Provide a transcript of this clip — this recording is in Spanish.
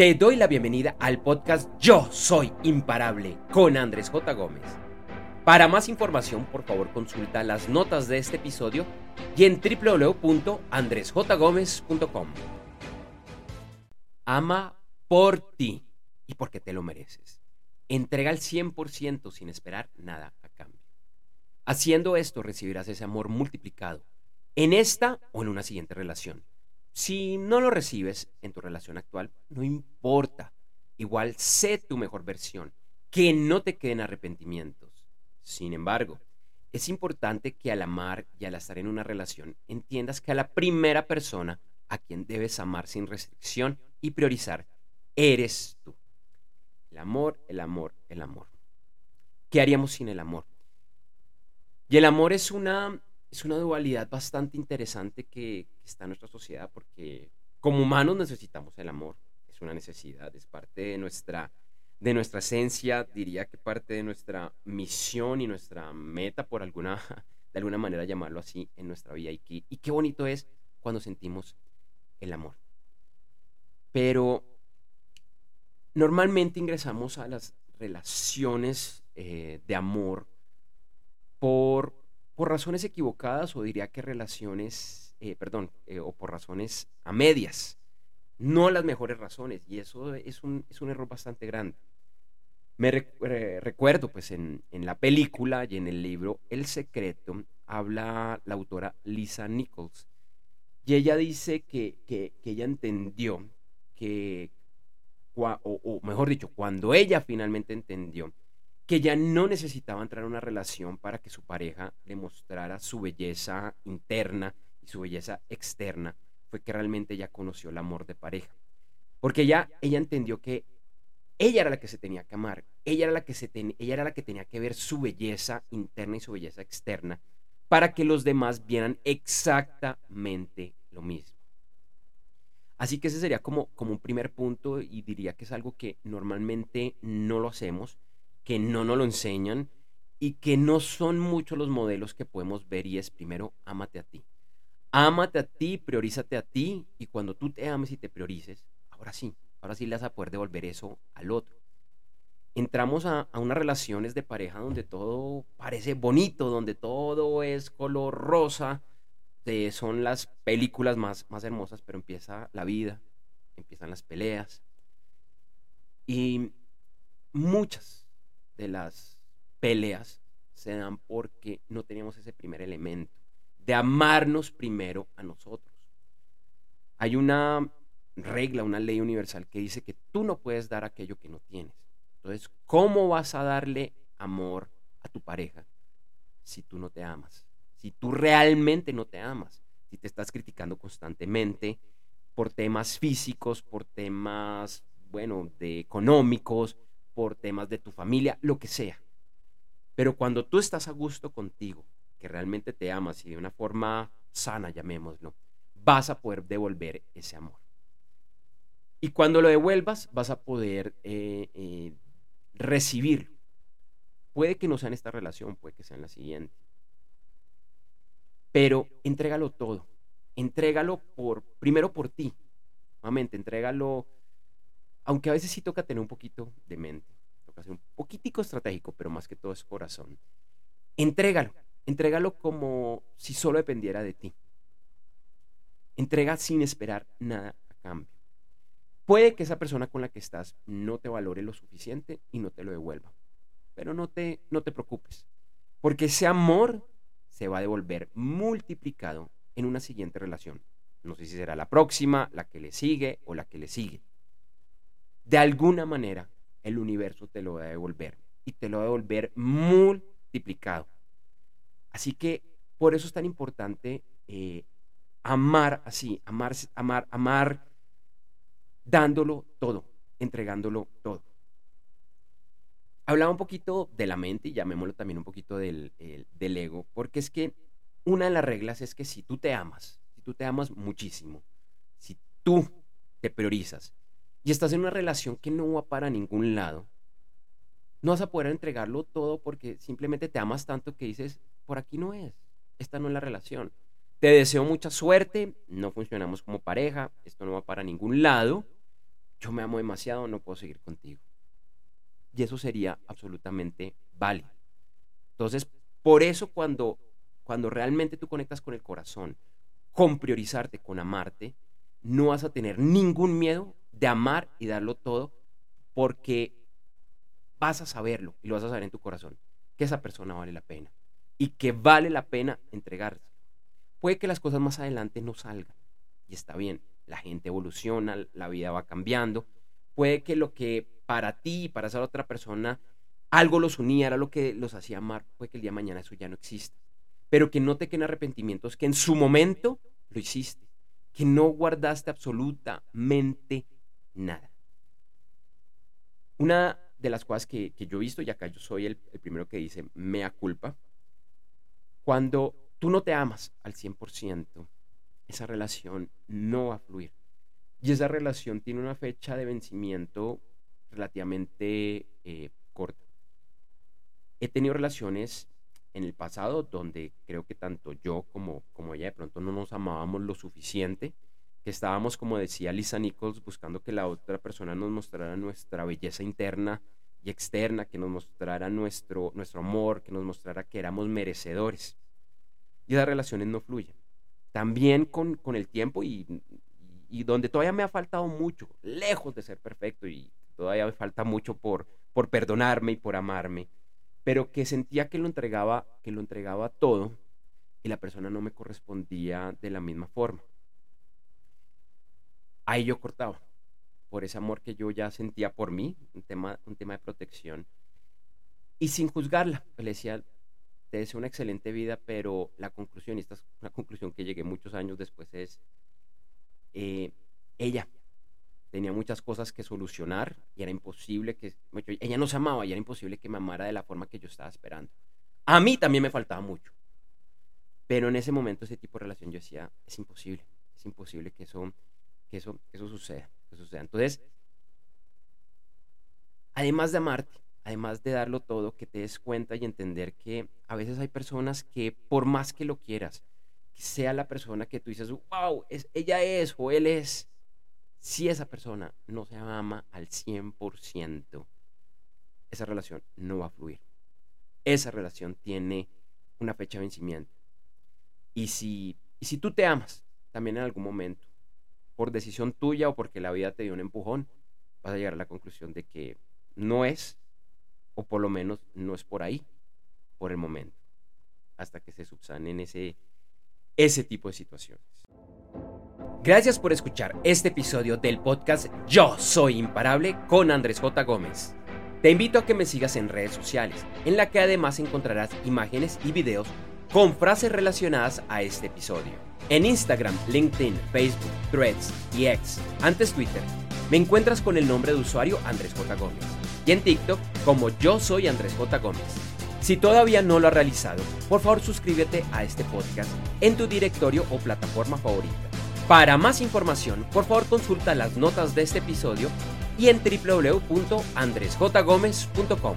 Te doy la bienvenida al podcast Yo Soy Imparable con Andrés J. Gómez. Para más información, por favor, consulta las notas de este episodio y en www.andresjgomez.com. Ama por ti y porque te lo mereces. Entrega el 100% sin esperar nada a cambio. Haciendo esto recibirás ese amor multiplicado en esta o en una siguiente relación. Si no lo recibes en tu relación actual, no importa. Igual sé tu mejor versión, que no te queden arrepentimientos. Sin embargo, es importante que al amar y al estar en una relación entiendas que a la primera persona a quien debes amar sin restricción y priorizar eres tú. El amor, el amor, el amor. ¿Qué haríamos sin el amor? Y el amor es una es una dualidad bastante interesante que, está nuestra sociedad porque como humanos necesitamos el amor, es una necesidad, es parte de nuestra, de nuestra esencia, diría que parte de nuestra misión y nuestra meta, por alguna, de alguna manera llamarlo así, en nuestra vida. Y, y qué bonito es cuando sentimos el amor. Pero normalmente ingresamos a las relaciones eh, de amor por por razones equivocadas o diría que relaciones, eh, perdón, eh, o por razones a medias, no las mejores razones, y eso es un, es un error bastante grande. Me recuerdo, pues, en, en, la película y en el libro El Secreto, habla la autora Lisa Nichols, y ella dice que, que, que ella entendió que, o, mejor dicho, cuando ella finalmente entendió que ya no necesitaba entrar en una relación para que su pareja demostrara su belleza interna y su belleza externa, fue que realmente ella conoció el amor de pareja. Porque ya ella entendió que ella era la que se tenía que amar, ella era la que, se ella era la que tenía que ver su belleza interna y su belleza externa para que los demás vieran exactamente lo mismo. Así que ese sería como, como un primer punto y diría que es algo que normalmente no lo hacemos que no nos lo enseñan y que no son muchos los modelos que podemos ver y es primero, ámate a ti. Ámate a ti, priorízate a ti y cuando tú te ames y te priorices, ahora sí, ahora sí le vas a poder devolver eso al otro. Entramos a, unas relaciones de pareja donde todo parece bonito, donde todo es color rosa, son las películas más, más hermosas, pero empieza la vida, empiezan las peleas. Y muchas, de las peleas se dan porque no teníamos ese primer elemento, de amarnos primero a nosotros. Hay una regla, una ley universal que dice que tú no puedes dar aquello que no tienes. Entonces, ¿cómo vas a darle amor a tu pareja si tú no te amas? Si tú realmente no te amas, si te estás criticando constantemente por temas físicos, por temas, bueno, de económicos, por temas de tu familia, lo que sea. Pero cuando tú estás a gusto contigo, que realmente te amas y de una forma sana, llamémoslo, vas a poder devolver ese amor. Y cuando lo devuelvas, vas a poder eh, eh, recibir. Puede que no sea en esta relación, puede que sea en la siguiente. Pero entrégalo todo. Entrégalo por, primero por ti. Nuevamente, entrégalo aunque a veces sí toca tener un poquito de mente, toca ser un poquitico estratégico, pero más que todo es corazón. Entrégalo, entrégalo como si solo dependiera de ti. Entrega sin esperar nada a cambio. Puede que esa persona con la que estás no te valore lo suficiente y no te lo devuelva. Pero no te, no te preocupes, porque ese amor se va a devolver multiplicado en una siguiente relación. No sé si será la próxima, la que le sigue o la que le sigue de alguna manera el universo te lo va a devolver y te lo va a devolver multiplicado. Así que por eso es tan importante eh, amar así, amar, amar, amar, dándolo todo, entregándolo todo. Hablaba un poquito de la mente y llamémoslo también un poquito del, del ego, porque es que una de las reglas es que si tú te amas, si tú te amas muchísimo, si tú te priorizas, y estás en una relación que no va para ningún lado, no vas a poder entregarlo todo porque simplemente te amas tanto que dices, por aquí no es, esta no es la relación. Te deseo mucha suerte, no funcionamos como pareja, esto no va para ningún lado, yo me amo demasiado, no puedo seguir contigo. Y eso sería absolutamente válido. Entonces, por eso cuando, cuando realmente tú conectas con el corazón, con priorizarte, con amarte, no vas a tener ningún miedo de amar y darlo todo, porque vas a saberlo y lo vas a saber en tu corazón, que esa persona vale la pena y que vale la pena entregarse. Puede que las cosas más adelante no salgan y está bien, la gente evoluciona, la vida va cambiando. Puede que lo que para ti y para esa otra persona algo los unía, era lo que los hacía amar, puede que el día de mañana eso ya no exista. Pero que no te queden arrepentimientos, que en su momento lo hiciste, que no guardaste absolutamente nada. Una de las cosas que, yo he visto, y acá yo soy el, el primero que dice mea culpa, cuando tú no te amas al 100%, esa relación no va a fluir. Y esa relación tiene una fecha de vencimiento relativamente eh, corta. He tenido relaciones en el pasado donde creo que tanto yo como, como ella de pronto no nos amábamos lo suficiente, que estábamos, como decía Lisa Nichols, buscando que la otra persona nos mostrara nuestra belleza interna y externa, que nos mostrara nuestro, nuestro amor, que nos mostrara que éramos merecedores. Y esas relaciones no fluyen. También con, con el tiempo y, y donde todavía me ha faltado mucho, lejos de ser perfecto y todavía me falta mucho por, por perdonarme y por amarme, pero que sentía que lo entregaba, que lo entregaba todo y la persona no me correspondía de la misma forma. Ahí yo cortaba por ese amor que yo ya sentía por mí, un tema, un tema de protección. Y sin juzgarla, le decía, te deseo una excelente vida, pero la conclusión, y esta es una conclusión que llegué muchos años después, es, eh, ella tenía muchas cosas que solucionar y era imposible que, ella no se amaba y era imposible que me amara de la forma que yo estaba esperando. A mí también me faltaba mucho. Pero en ese momento ese tipo de relación yo decía, es imposible, es imposible que eso, que eso, eso suceda, que suceda. Entonces, además de amarte, además de darlo todo, que te des cuenta y entender que a veces hay personas que por más que lo quieras, sea la persona que tú dices, wow, es, ella es o él es, si esa persona no se ama al 100%, esa relación no va a fluir. Esa relación tiene una fecha de vencimiento. Y si, y si tú te amas, también en algún momento, por decisión tuya o porque la vida te dio un empujón, vas a llegar a la conclusión de que no es, o por lo menos no es por ahí, por el momento, hasta que se subsanen ese ese tipo de situaciones. Gracias por escuchar este episodio del podcast Yo Soy Imparable con Andrés J. Gómez. Te invito a que me sigas en redes sociales, en la que además encontrarás imágenes y videos con frases relacionadas a este episodio. En Instagram, LinkedIn, Facebook, Threads y X, antes Twitter, me encuentras con el nombre de usuario Andrés J. Gómez. Y en TikTok como Yo Soy Andrés J. Gómez. Si todavía no lo has realizado, por favor suscríbete a este podcast en tu directorio o plataforma favorita. Para más información, por favor consulta las notas de este episodio y en www.andresjgomez.com.